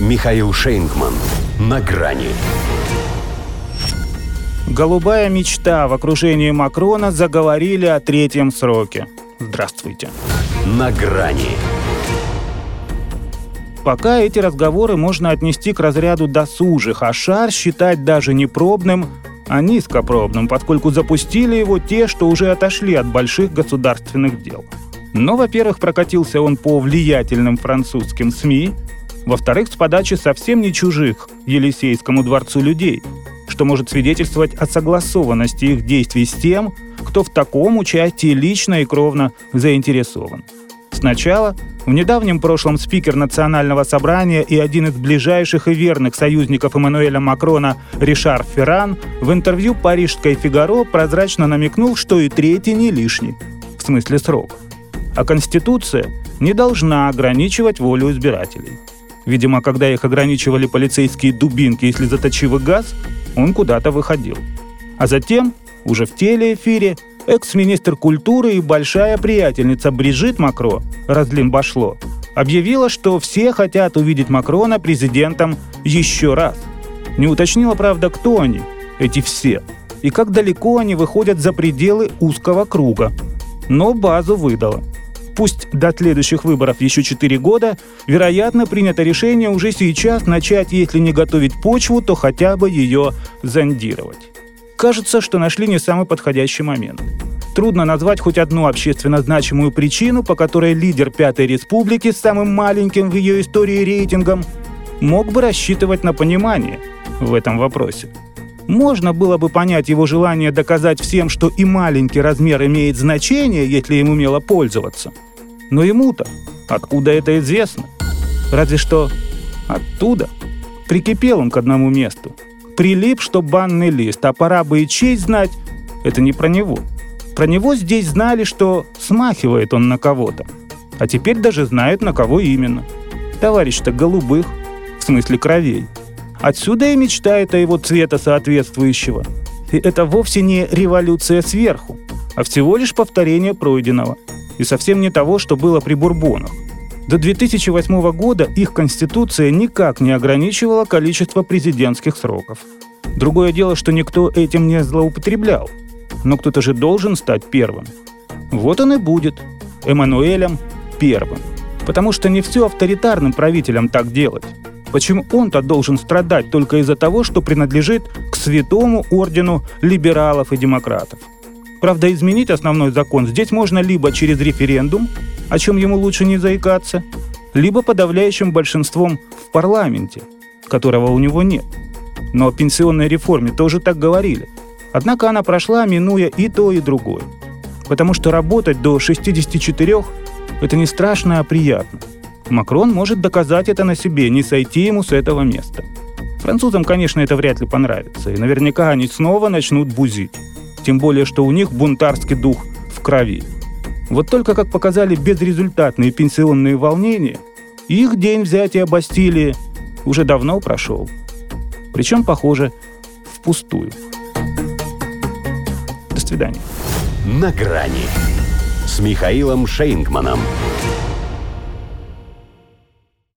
Михаил Шейнгман. На грани. Голубая мечта в окружении Макрона заговорили о третьем сроке. Здравствуйте. На грани. Пока эти разговоры можно отнести к разряду досужих, а шар считать даже не пробным, а низкопробным, поскольку запустили его те, что уже отошли от больших государственных дел. Но, во-первых, прокатился он по влиятельным французским СМИ, во-вторых, с подачи совсем не чужих Елисейскому дворцу людей, что может свидетельствовать о согласованности их действий с тем, кто в таком участии лично и кровно заинтересован. Сначала в недавнем прошлом спикер Национального собрания и один из ближайших и верных союзников Эммануэля Макрона Ришар Ферран в интервью парижской «Фигаро» прозрачно намекнул, что и третий не лишний, в смысле срок. А Конституция не должна ограничивать волю избирателей. Видимо, когда их ограничивали полицейские дубинки и слезоточивый газ, он куда-то выходил. А затем, уже в телеэфире, экс-министр культуры и большая приятельница Брижит Макро, разлим башло, объявила, что все хотят увидеть Макрона президентом еще раз. Не уточнила, правда, кто они, эти все, и как далеко они выходят за пределы узкого круга. Но базу выдала – пусть до следующих выборов еще 4 года, вероятно, принято решение уже сейчас начать, если не готовить почву, то хотя бы ее зондировать. Кажется, что нашли не самый подходящий момент. Трудно назвать хоть одну общественно значимую причину, по которой лидер Пятой Республики с самым маленьким в ее истории рейтингом мог бы рассчитывать на понимание в этом вопросе. Можно было бы понять его желание доказать всем, что и маленький размер имеет значение, если им умело пользоваться. Но ему-то откуда это известно? Разве что оттуда. Прикипел он к одному месту. Прилип, что банный лист, а пора бы и честь знать, это не про него. Про него здесь знали, что смахивает он на кого-то. А теперь даже знают, на кого именно. Товарищ-то голубых, в смысле кровей. Отсюда и мечтает о его цвета соответствующего. И это вовсе не революция сверху, а всего лишь повторение пройденного. И совсем не того, что было при Бурбонах. До 2008 года их конституция никак не ограничивала количество президентских сроков. Другое дело, что никто этим не злоупотреблял. Но кто-то же должен стать первым. Вот он и будет. Эммануэлем первым. Потому что не все авторитарным правителям так делать. Почему он-то должен страдать только из-за того, что принадлежит к святому ордену либералов и демократов? Правда, изменить основной закон здесь можно либо через референдум, о чем ему лучше не заикаться, либо подавляющим большинством в парламенте, которого у него нет. Но о пенсионной реформе тоже так говорили. Однако она прошла, минуя и то, и другое. Потому что работать до 64 – это не страшно, а приятно – Макрон может доказать это на себе, не сойти ему с этого места. Французам, конечно, это вряд ли понравится, и наверняка они снова начнут бузить. Тем более, что у них бунтарский дух в крови. Вот только, как показали безрезультатные пенсионные волнения, их день взятия Бастилии уже давно прошел. Причем, похоже, впустую. До свидания. На грани с Михаилом Шейнгманом.